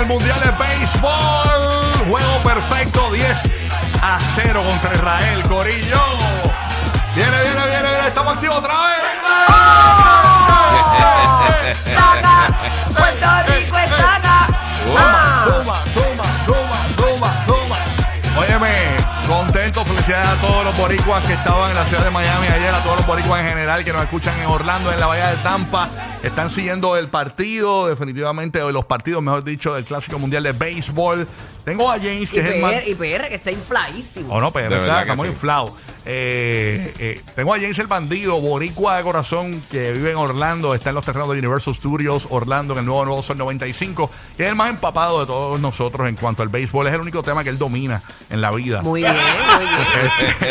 El Mundial de Béisbol. Juego perfecto, 10 a 0 contra Israel. Corillo. Viene, viene, viene, viene. Estamos activos otra vez. Contento, felicidades a todos los boricuas que estaban en la ciudad de Miami ayer, a todos los boricuas en general que nos escuchan en Orlando, en la Bahía de Tampa. Están siguiendo el partido, definitivamente, o los partidos, mejor dicho, del Clásico Mundial de Béisbol. Tengo a James, Y que es el más... PR, y PR que está infladísimo. O no, pero De está, estamos sí. inflados. Eh, eh, tengo a James el Bandido, boricua de corazón, que vive en Orlando, está en los terrenos de Universal Studios Orlando, en el nuevo Nuevo Sol 95, que es el más empapado de todos nosotros en cuanto al béisbol. Es el único tema que él domina en la vida. Muy bien, muy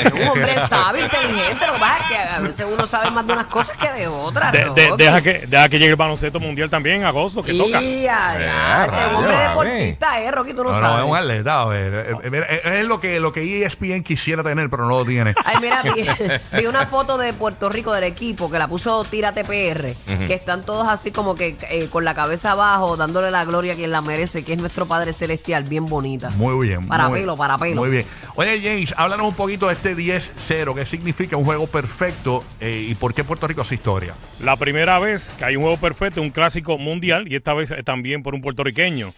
bien. Un hombre sabio, inteligente. Lo que pasa es que a veces uno sabe más de unas cosas que de otras. De- de- Rocky. deja, que, deja que llegue el baloncesto mundial también en agosto, que toca. Y ya, ya, Eh, ese hombre deportista es, Rocky, tú no, No, no, sabes. es un atleta. a ver, eh, eh, eh, es lo que, lo que ESPN quisiera tener, pero no lo tiene. Ay, mira, vi, vi una foto de Puerto Rico del equipo que la puso Tírate PR, que están todos así como que eh, con la cabeza abajo, dándole la gloria a quien la merece, que es nuestro Padre Celestial, bien bonita. Muy bien. Para muy- pelo, para pelo. Muy bien. Oye, James, háblanos un poquito de este 10-0. ¿Qué significa un juego perfecto eh, y por qué Puerto Rico hace historia? La primera vez que hay un juego perfecto, un clásico mundial, y esta vez también por un puertorriqueño.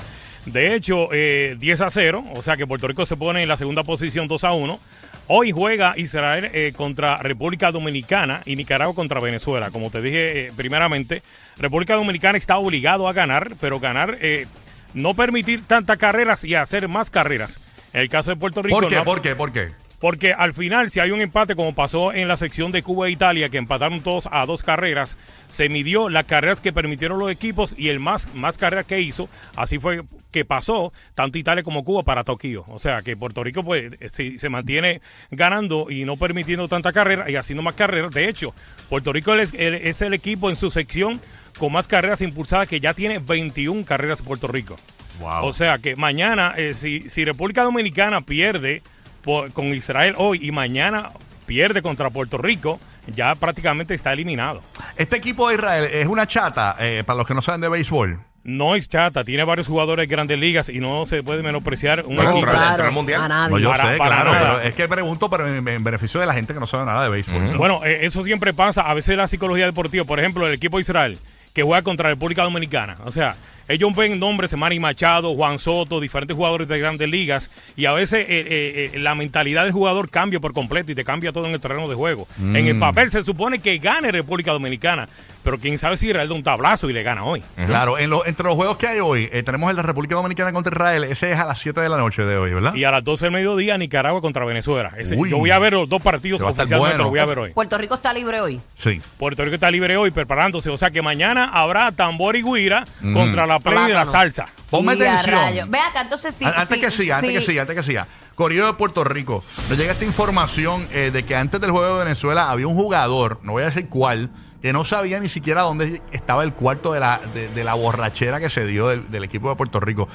De hecho, eh, 10 a 0, o sea que Puerto Rico se pone en la segunda posición 2 a 1. Hoy juega Israel eh, contra República Dominicana y Nicaragua contra Venezuela. Como te dije eh, primeramente, República Dominicana está obligado a ganar, pero ganar, eh, no permitir tantas carreras y hacer más carreras. En el caso de Puerto Rico, ¿Por qué? no- ¿Por qué? ¿Por qué? Porque al final, si hay un empate, como pasó en la sección de Cuba e Italia, que empataron todos a dos carreras, se midió las carreras que permitieron los equipos y el más, más carreras que hizo. Así fue que pasó tanto Italia como Cuba para Tokio. O sea que Puerto Rico pues eh, se, se mantiene ganando y no permitiendo tanta carrera y haciendo más carreras. De hecho, Puerto Rico es, el- es el equipo en su sección con más carreras impulsadas que ya tiene 21 carreras Puerto Rico. Wow. O sea que mañana, eh, si, si República Dominicana pierde por- con Israel hoy y mañana pierde contra Puerto Rico, ya prácticamente está eliminado. Este equipo de Israel es una chata, eh, para los que no saben de béisbol. No es chata, tiene varios jugadores de grandes ligas y no se puede menospreciar un Bueno, equipo. entró al Mundial. a nadie. No, yo Para- sé, para claro, nada. pero es que pregunto pero en, en beneficio de la gente que no sabe nada de béisbol. ¿no? Bueno, eh, eso siempre pasa. A veces la psicología deportiva, por ejemplo, el equipo de Israel, que juega contra República Dominicana. O sea, ellos ven nombres, Manny Machado, Juan Soto, diferentes jugadores de grandes ligas, y a veces eh, eh, eh, la mentalidad del jugador cambia por completo y te cambia todo en el terreno de juego. En el papel se supone que gane República Dominicana, pero quién sabe si Israel da un tablazo y le gana hoy. Claro, en lo- entre los juegos que hay hoy, eh, tenemos el de República Dominicana contra Israel. Ese es a las 7 de la noche de hoy, ¿verdad? Y a las 12 del mediodía, Nicaragua contra Venezuela. Ese- yo voy a ver los dos partidos oficialmente, bueno. los voy a ver hoy. Puerto Rico está libre hoy. Sí. Puerto Rico está libre hoy preparándose. O sea que mañana habrá tambor y guira contra la la Plátano. salsa. Ponme Y a atención. Ve acá, entonces sí. An- antes sí, que siga, antes sí. que siga, antes que siga. Correo de Puerto Rico. Nos llega esta información eh, de que antes del juego de Venezuela había un jugador, no voy a decir cuál, que no sabía ni siquiera dónde estaba el cuarto de la, de, de la borrachera que se dio del, del equipo de Puerto Rico.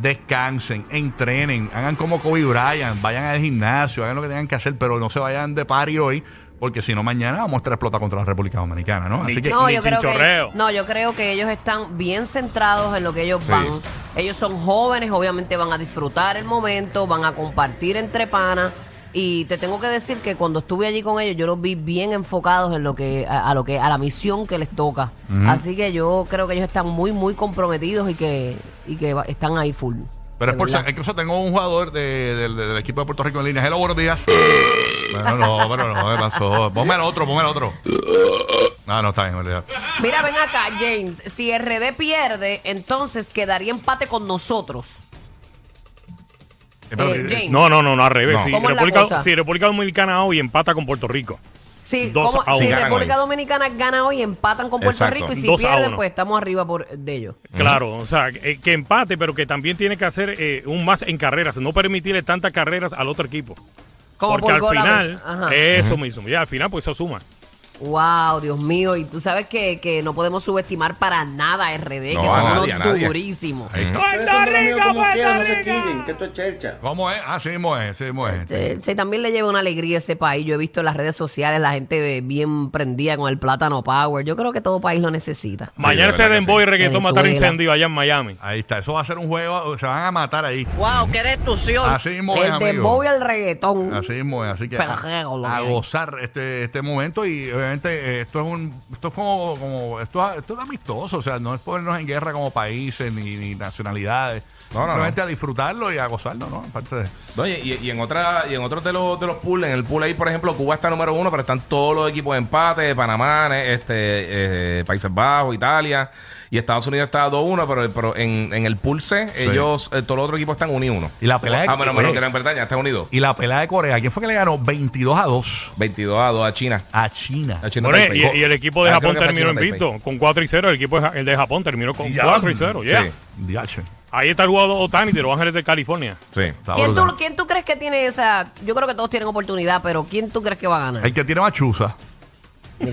Descansen, entrenen, hagan como Kobe Bryant, vayan al gimnasio, hagan lo que tengan que hacer, pero no se vayan de party hoy, porque si no mañana vamos a estar explotar contra la República Dominicana, ¿no? Así que No, yo creo que, no, yo creo que ellos están bien centrados en lo que ellos van. Ellos son jóvenes, obviamente van a disfrutar el momento, van a compartir entre panas Y te tengo que decir que cuando estuve allí con ellos, yo los vi bien enfocados en lo que, a, a lo que, a la misión que les toca. Así que yo creo que ellos están muy, muy comprometidos y que, y que están ahí full. Pero es por incluso tengo un jugador de- del- del equipo de Puerto Rico en línea. Hello, buenos días. bueno, no, pero no, ¿qué pasó? Ponme el otro, ponme el otro. No, no, está bien, en realidad. Mira, ven acá, James. Si RD pierde, entonces quedaría empate con nosotros. Eh, pero, Eh, eh, James. No, no, no, no, al revés. No. Si, ¿Cómo es la República, cosa? si República Dominicana hoy empata con Puerto Rico. Sí, Dos como- a si uno. Ganan República. Dominicana gana hoy, empatan con Puerto Exacto. Rico y si Dos a pierden, uno. pues estamos arriba por, de ellos. Claro, o sea, que, que empate, pero que también tiene que hacer eh, un más en carreras, no permitirle tantas carreras al otro equipo. Como Porque por al final. Ajá. eso mismo, ya al final pues eso suma. Wow, Dios mío. Y tú sabes que, que no podemos subestimar para nada a RD, No, que a son nadie, unos nadie. durísimos. ahí está. No se quillen, que esto es chelcha. ¿Cómo es? Ah, sí mismo es, sí mismo es. Sí, sí, también le lleva una alegría a ese país. Yo he visto en las redes sociales la gente bien prendida con el plátano power. Yo creo que todo país lo necesita. Mañana de ese verdad que dembow y sí. reggaetón matar incendio allá en Miami. Ahí está, eso va a ser un juego, se van a matar ahí. ¡Wow! ¡Qué destrucción! Así mismo es, El dembow y el reggaetón. Así mismo es, así que Perreo, a, a gozar este, este momento y obviamente eh, esto es un esto es como, como esto, es- esto es amistoso, o sea, no es ponernos en guerra como países ni, ni nacionalidades, No, no, simplemente no. a disfrutarlo y a gozarlo, ¿no? Aparte de y, y en otra y en otros de los de los pools, en el pool ahí, por ejemplo, Cuba está número uno, pero están todos los equipos de empate, Panamá, este, eh, Países Bajos, Italia, y Estados Unidos está 2-1, pero, pero en, en el pool C, ellos, eh, todos los otros equipos están 1 y 1. Y la pelea de- Ah, menos, menos oye. Gran Bretaña, está unido. y la pelea de Corea, ¿quién fue que le ganó 22 a 2 22 a 2 a China. a China? China Bueno, y, y el equipo de Ah, Japón terminó invicto con 4 y 0. El equipo de, el de Japón terminó con Ya. 4 y 0. ya. Sí. Diache. Ahí está el jugador Otani de Los Ángeles de California. Sí. ¿Quién tú, ¿Quién tú crees que tiene esa? Yo creo que todos tienen oportunidad, pero ¿quién tú crees que va a ganar? El que tiene machuza.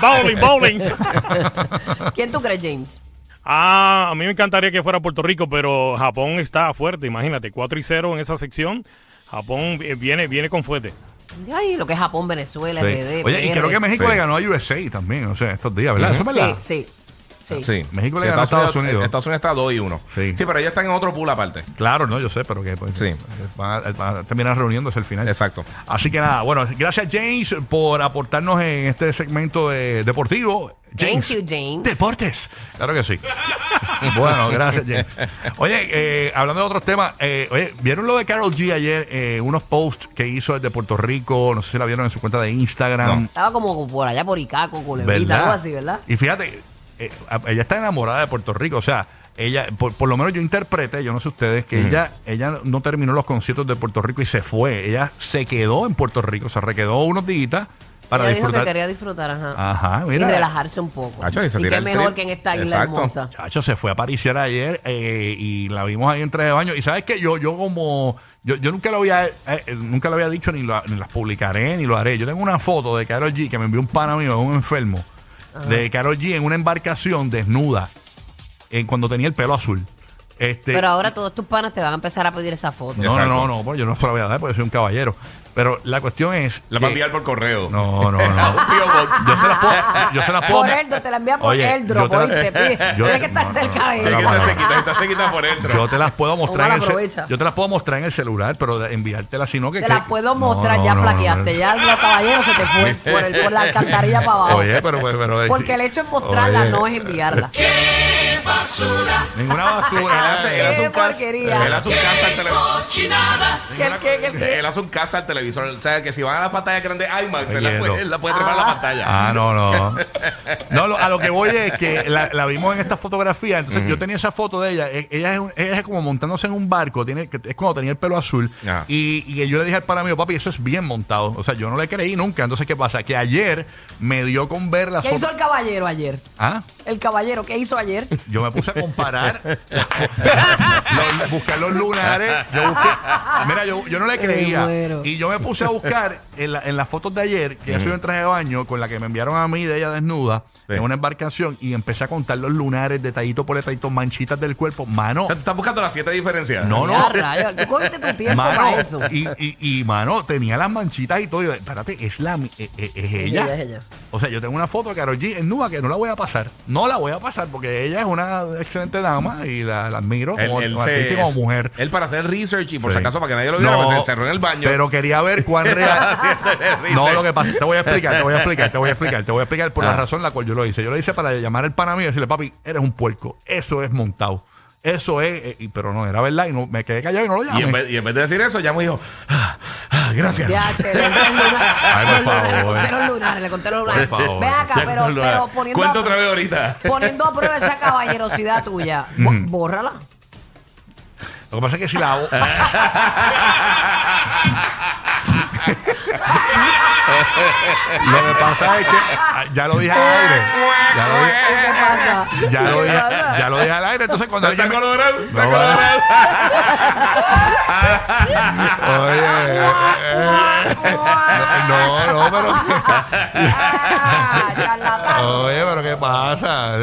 Bowling, bowling. ¿Quién tú crees, James? Ah, a mí me encantaría que fuera Puerto Rico, pero Japón está fuerte, imagínate, 4 y 0 en esa sección. Japón eh, viene, viene con fuerte. Ay, lo que es Japón, Venezuela, Sí. RD. Oye, y PR. creo que México Sí. le ganó a USA también, o sea, estos días, ¿verdad? Eso es verdad. Sí, sí. Sí. Sí. México le Sí, ganó a Estados Unidos. Estados Unidos está 2 y 1. Sí. Sí. pero ellos están en otro pool aparte. Claro, no, yo sé, pero que pues, Sí. van, a, van a terminar reuniéndose al final. Exacto. Así que nada, bueno, gracias James por aportarnos en este segmento de deportivo. James. Thank you, James. Deportes. Claro que sí. bueno, gracias James. Oye, eh, hablando de otros temas, eh, oye, ¿vieron lo de Carol G ayer? Eh, unos posts que hizo desde Puerto Rico, no sé si la vieron en su cuenta de Instagram. No. Estaba como por allá por Icaco, Culebrita, algo así, ¿verdad? Y fíjate, ella está enamorada de Puerto Rico, o sea, ella, por, por lo menos yo interpreté, yo no sé ustedes, que ella, ella no terminó los conciertos de Puerto Rico y se fue. Ella se quedó en Puerto Rico, se requedó unos días para Ella dijo disfrutar. que quería disfrutar, ajá. Ajá, mira. Y relajarse un poco. Acho, y se y tira qué mejor trip. que en esta isla Exacto. hermosa. Chacho, se fue a Pariciar ayer eh, y la vimos ahí en traje de baño. Y sabes que yo, yo como, yo, yo nunca lo había, eh, eh, nunca lo había dicho ni, lo- ni las publicaré ni lo haré. Yo tengo una foto de Carol G que me envió un pana mío, un enfermo, de Carol G en una embarcación desnuda, en cuando tenía el pelo azul. Este, Pero ahora todos tus panas te van a empezar a pedir esa foto. no, no, no, no, pues yo no se la voy a dar porque soy un caballero. Pero la cuestión es. La va a que- enviar por correo. No, no, no. Yo se la puedo. Yo se la puedo Por Eldro, te la envía por Eldro, yo te Tienes que estar cerca de él. que no, estar cerquita, cerquita por dentro. Yo te las puedo mostrar en el, yo te las puedo mostrar en el celular, pero de enviártelas sino que Te que- la puedo mostrar, ya flaqueaste. Ya los caballeros se te fue por, el- por la alcantarilla para abajo. Oye, pero pero, pero- Porque el hecho de mostrarla no es enviarla. ninguna Él basura. hace, él hace ¡Qué un cast- porquería! Él hace un cast al televisor. ¿Qué, el qué, el qué? Él hace un cast al televisor. O sea, que si van a la pantalla grande IMAX, él la puede, él la puede trepar a la pantalla. Ah, no, no. No, lo- a lo que voy es que la, la vimos en esta fotografía. Entonces, yo tenía esa foto de ella. E- Ella es, un- ella es como montándose en un barco. Tiene, que es cuando tenía el pelo azul. Ajá. Y, y yo le dije al pana mío, papi, eso es bien montado. O sea, yo no le creí nunca. Entonces, ¿qué pasa? Que ayer me dio con ver las ¿Qué hizo fotos. el caballero ayer? ¿Ah? El caballero, ¿qué hizo ayer? Yo me puse a comparar, los- buscar los lunares. Yo busqué, mira, yo, yo no le creía. muero. Y yo me puse a buscar en, la- en las fotos de ayer, que ella subió en traje de baño, con la que me enviaron a mí de ella desnuda, Sí. en una embarcación, y empecé a contar los lunares, detallito por detallito, manchitas del cuerpo. Mano, O sea, tú estás buscando las siete diferencias. no, Ya, no. rayos, tú cógete tu tiempo Mano, para eso. y, y, y, mano, tenía las manchitas y todo. y yo, espérate, es la mi- eh, eh, es ella. Ella, es ella. O sea, yo tengo una foto de Karol G en nua que no la voy a pasar. No la voy a pasar porque ella es una excelente dama y la, la admiro como, Él, él como se- artista y como mujer. Él para hacer research y por Sí. si acaso para que nadie lo viera, No, pues se encerró en el baño. Pero quería ver cuán real. No, lo que pasa, te voy a explicar, te voy a explicar, te voy a explicar, te voy a explicar por la Ah. razón en la cual yo lo hice. Yo lo hice para llamar al pana mío y decirle, papi, eres un puerco. Eso es montado. Eso es, eh, y- pero no, era verdad y no, me quedé callado y no lo y, llamé. en vez, y en vez de decir eso, ya me dijo, "Ah, ah, gracias. Ya, che, le conté los lunares. Ay, por Los lunares, Le favor. conté los lunares, le conté los lunares. Por favor. Ve acá, Ya pero, tú lo- pero poniendo, Cuento a, otra vez ahorita. poniendo a prueba esa caballerosidad tuya, bo- bórrala. Lo que pasa es que si la hago. lo que pasa es que ah, ya lo dije al aire. Ya lo dije, ¿Qué pasa? ya lo ¿Qué dije, ya lo dije al aire. Entonces cuando ¿Está alguien me- colorado? ¿Está No, colorado? Oye, eh, no, no, pero. Ah, charlatán. Oye, pero ¿qué pasa?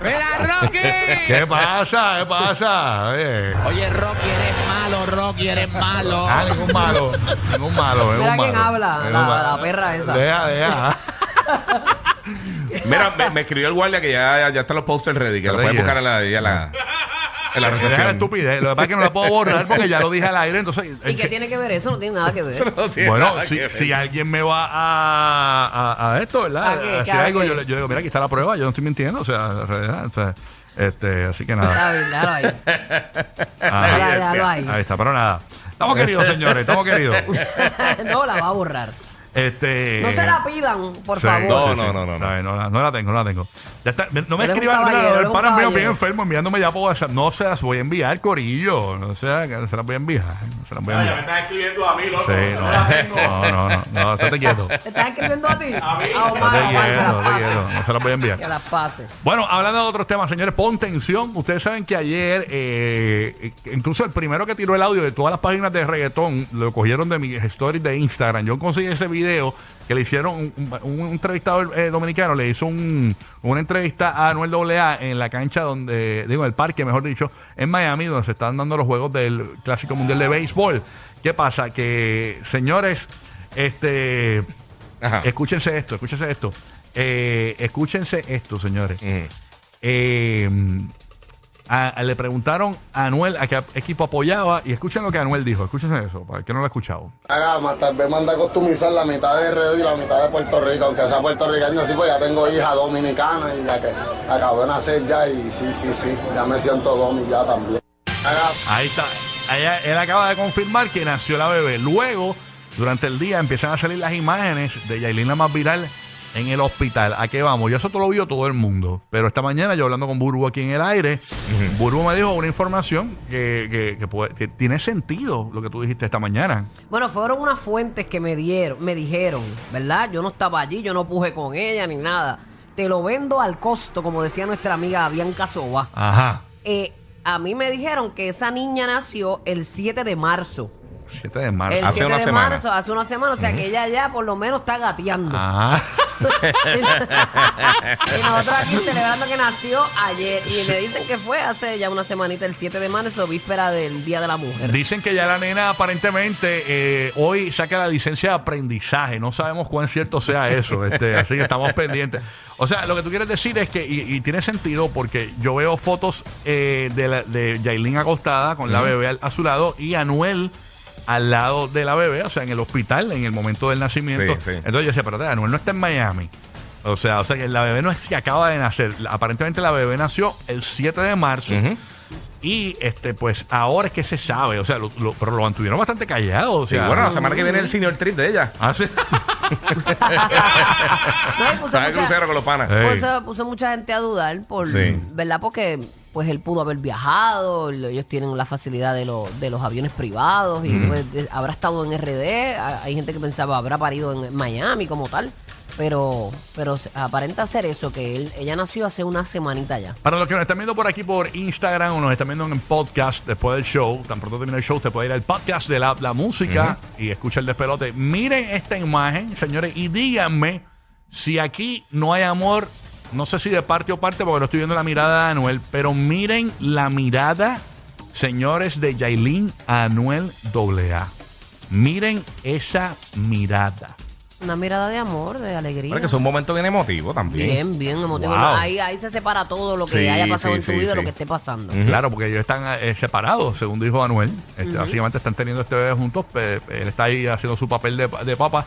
¡Mira, Rocky! ¿Qué pasa? ¿Qué pasa? Oye. Oye, Rocky, eres malo, Rocky, eres malo. Ah, ningún malo. Ningún malo. Mira ningún quién malo. habla, Ningún la- malo. la perra esa. Deja, deja. Mira, me, me escribió el guardia que ya, ya, ya están los posters ready, que lo pueden buscar en la, ya la, en la Deja la recepción. estupidez. Lo que pasa es que no la puedo borrar porque ya lo dije al aire. Entonces, ¿Y qué tiene que ver eso? No tiene nada que ver. Eso no tiene Bueno, nada si, que ver. si alguien me va a, a, a esto, ¿verdad? ¿A qué? A decir ¿A algo, yo, le- yo digo, mira, aquí está la prueba, yo no estoy mintiendo, o sea, en realidad, o sea, este, así que nada. Está bien, déjalo ahí. Ah, ahí. ahí está, pero nada. Estamos queridos, señores, estamos queridos. no, la va a borrar. Este, No se la pidan, por sí, favor. No, no, no, no, no. No, la- no la tengo, no la tengo. Ya está. No me Eres un escriban, mira, caballero, el eres un pana mío bien caballero. enfermo enviándome ya por WhatsApp. No se las voy a enviar, Corillo. No sé, que se las voy a enviar. No se las voy a enviar. estás escribiendo a mí, loco. Sí, no, no, no, no, no, estate quieto. ¿Te estás escribiendo a ti? A No Omar, te Omar, que las no pase. No se las voy a enviar. Que las pase. Bueno, hablando de otros temas, señores, pon tensión. Ustedes saben que ayer, eh, incluso el primero que tiró el audio de todas las páginas de reggaetón, lo cogieron de mis stories de Instagram. Yo conseguí ese video que le hicieron un, un- un entrevistador eh, dominicano, le hizo un- una entrevista a Anuel AA en la cancha donde, digo, en el parque, mejor dicho, en Miami, donde se están dando los juegos del Clásico Mundial de Béisbol. ¿Qué pasa? Que, señores, este... Ajá. Escúchense esto, escúchense esto. Eh, escúchense esto, señores. Eh, a- a- le preguntaron a Anuel a qué equipo apoyaba y escuchen lo que Anuel dijo. Escúchense eso, para el que no lo ha escuchado. Haga, más tal vez manda a customizar la mitad de RD y la mitad de Puerto Rico, aunque sea puertorriqueño, sí, pues ya tengo hija dominicana y ya que acabo de nacer ya y sí, sí, sí, ya me siento domi ya también. Haga, Ahí está. Él acaba de confirmar que nació la bebé. Luego, durante el día, empiezan a salir las imágenes de Yailin, la más viral, en el hospital. ¿A qué vamos? Yo eso todo lo vio todo el mundo. Pero esta mañana, yo hablando con Burbu aquí en el aire, Burbu me dijo una información que, que- que puede- que tiene sentido lo que tú dijiste esta mañana. Bueno, fueron unas fuentes que me dieron, me dijeron, ¿verdad? Yo no estaba allí, yo no puje con ella ni nada. Te lo vendo al costo, como decía nuestra amiga Bianca Soba. Ajá. Eh, a mí me dijeron que esa niña nació el 7 de marzo. 7 de marzo. El Hace 7 una de semana. marzo, hace una semana, o sea que ella ya por lo menos está gateando. Ajá. y nosotros aquí celebrando que nació ayer. Y me dicen que fue hace ya una semanita, el 7 de marzo, víspera del Día de la Mujer. Dicen que ya la nena aparentemente eh, hoy saca la licencia de aprendizaje. No sabemos cuán cierto sea eso. Este, así que estamos pendientes. O sea, lo que tú quieres decir es que, y, y tiene sentido porque yo veo fotos eh, de, la, de Yailin acostada con la bebé a su lado y Anuel al lado de la bebé, o sea, en el hospital, en el momento del nacimiento. Sí, sí. Entonces yo decía, pero Anuel no está en Miami. O sea, o sea que la bebé no es que acaba de nacer. Aparentemente la bebé nació el 7 de marzo. Y este, pues ahora es que se sabe, o sea, lo, lo- pero lo mantuvieron bastante callado. O Sí, sea, bueno, la semana que viene el senior trip de ella. Ah, sí. No, ¿Sabes mucha- crucero con los panas? Puso, puso mucha gente a dudar por Sí. verdad porque pues él pudo haber viajado lo- ellos tienen la facilidad de, los de los aviones privados y pues de- habrá estado en RD ha- hay gente que pensaba habrá parido en Miami como tal pero pero aparenta ser eso que él, ella nació hace una semanita ya. Para los que nos están viendo por aquí por Instagram o nos están viendo en el podcast después del show, tan pronto termine el show, te puede ir al podcast de la, la música y escucha el despelote. Miren esta imagen, señores, y díganme si aquí no hay amor, no sé si de parte o parte, porque no estoy viendo la mirada de Anuel, pero miren la mirada, señores, de Yailin a Anuel AA. Miren esa mirada. Una mirada de amor, de alegría. Pero es que es un momento bien emotivo también. Bien, bien emotivo. Wow. Ahí, ahí se separa todo lo que Sí, haya pasado sí, en tu sí, vida, lo que esté pasando. Claro, porque ellos están eh, separados, según dijo Anuel. Este, Básicamente están teniendo este bebé juntos. pe- él está ahí haciendo su papel de, de papá.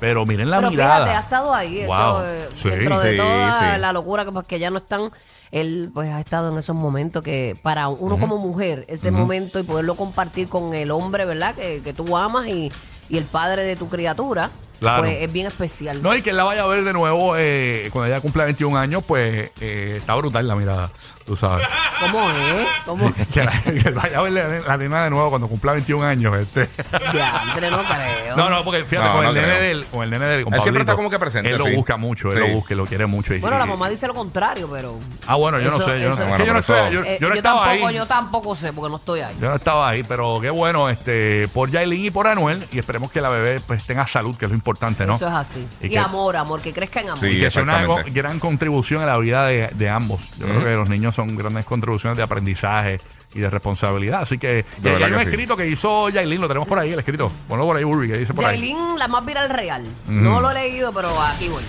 Pero miren la Pero mirada. fíjate, ha estado ahí. Eso, Wow. eh, Sí. dentro de Sí, toda sí. la locura que, pues, que ya no están, él pues ha estado en esos momentos que para uno como mujer, ese momento y poderlo compartir con el hombre, ¿verdad? Que, que tú amas y, y el padre de tu criatura, Claro. pues es bien especial. No, y que él la vaya a ver de nuevo eh, cuando ella cumpla 21 años, pues eh, está brutal la mirada, tú sabes. ¿Cómo es? ¿Cómo es? que, la- que él vaya a ver la, la nena de nuevo cuando cumpla 21 años. Este. Diantre, no creo. No, no, porque fíjate, No, con, no el nene creo. de él, con el nene de él, con Él siempre Pablito, está como que presente, Él lo sí. busca mucho, él Sí. lo busca, lo quiere mucho. y- Bueno, la mamá dice lo contrario, pero... Ah, bueno, yo no Eso- sé. Yo no, eso- es Bueno, que yo no sé, yo, eh, yo no yo estaba tampoco, ahí. yo tampoco sé, porque no estoy ahí. Yo no estaba ahí, pero qué bueno este por Yailin y por Anuel. Y esperemos que la bebé pues tenga salud, que es lo importante, ¿no? Eso es así. Y Y, que- amor, amor, que crezca en amor. Sí. y que sea una gran contribución a la vida de, de ambos. Yo creo que los niños son grandes contribuciones de aprendizaje y de responsabilidad. Así que De y hay un sí. escrito que hizo Yailin, lo tenemos por ahí, el escrito. Ponlo por ahí, Burby, que dice por ahí. Yailin, la más viral real. No lo he leído, pero aquí voy.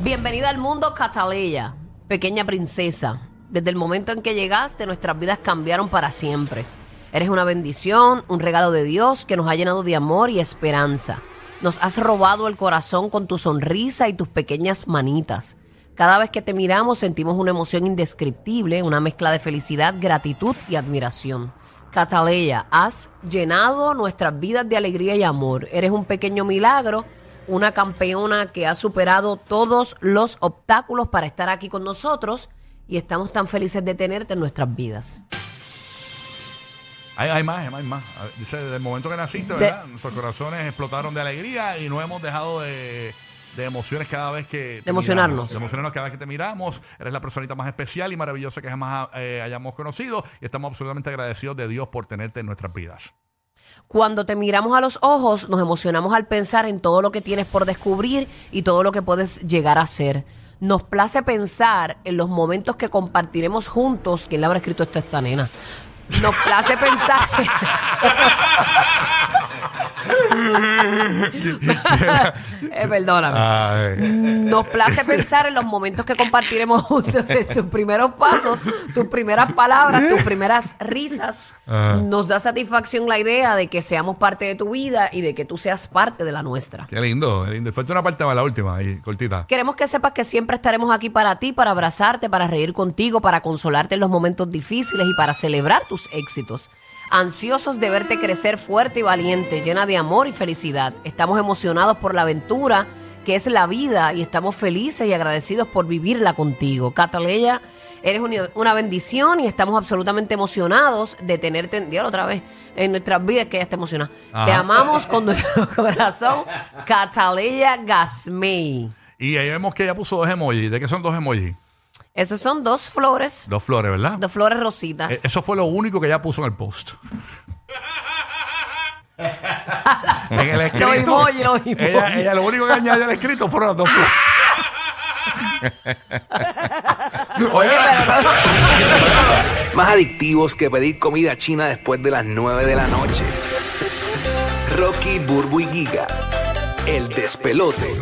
Bienvenida al mundo, Cataleya, pequeña princesa. Desde el momento en que llegaste, nuestras vidas cambiaron para siempre. Eres una bendición, un regalo de Dios que nos ha llenado de amor y esperanza. Nos has robado el corazón con tu sonrisa y tus pequeñas manitas. Cada vez que te miramos sentimos una emoción indescriptible, una mezcla de felicidad, gratitud y admiración. Cataleya, has llenado nuestras vidas de alegría y amor. Eres un pequeño milagro, una campeona que ha superado todos los obstáculos para estar aquí con nosotros y estamos tan felices de tenerte en nuestras vidas. Hay, hay más, hay más, Dice, desde el momento que naciste, De- ¿verdad? Nuestros corazones explotaron de alegría y no hemos dejado de, de emociones cada vez que... te emocionarnos. miramos. De emocionarnos cada vez que te miramos. Eres la personita más especial y maravillosa que jamás eh, hayamos conocido y estamos absolutamente agradecidos de Dios por tenerte en nuestras vidas. Cuando te miramos a los ojos, nos emocionamos al pensar en todo lo que tienes por descubrir y todo lo que puedes llegar a ser. Nos place pensar en los momentos que compartiremos juntos. ¿Quién le habrá escrito esto a esta nena? Nos place pensar. eh, perdóname. Nos place pensar en los momentos que compartiremos juntos, en tus primeros pasos, tus primeras palabras, tus primeras risas. Ah. Nos da satisfacción la idea de que seamos parte de tu vida y de que tú seas parte de la nuestra. Qué lindo, qué lindo. Falta una parte más, la última, ahí, cortita. Queremos que sepas que siempre estaremos aquí para ti, para abrazarte, para reír contigo, para consolarte en los momentos difíciles y para celebrar tus éxitos. Ansiosos de verte crecer fuerte y valiente, llena de amor y felicidad. Estamos emocionados por la aventura que es la vida y estamos felices y agradecidos por vivirla contigo. Cataleya, eres una, bendición y estamos absolutamente emocionados de tenerte, dígalo otra vez, en nuestras vidas que ella está emocionada. Ajá. Te amamos con nuestro corazón. Cataleya Gasmey. Y ahí vemos que ella puso dos emojis. ¿De qué son dos emojis? Esos son dos flores, Dos flores, ¿verdad? dos flores rositas. Eh, Eso fue lo único que ella puso en el post. en el escrito. Emojis. Ella, ella lo único que añadió al escrito fueron las dos flores. Oye, pero no- Más adictivos que pedir comida china después de las 9 de la noche. Rocky, Burbu y Giga. El despelote.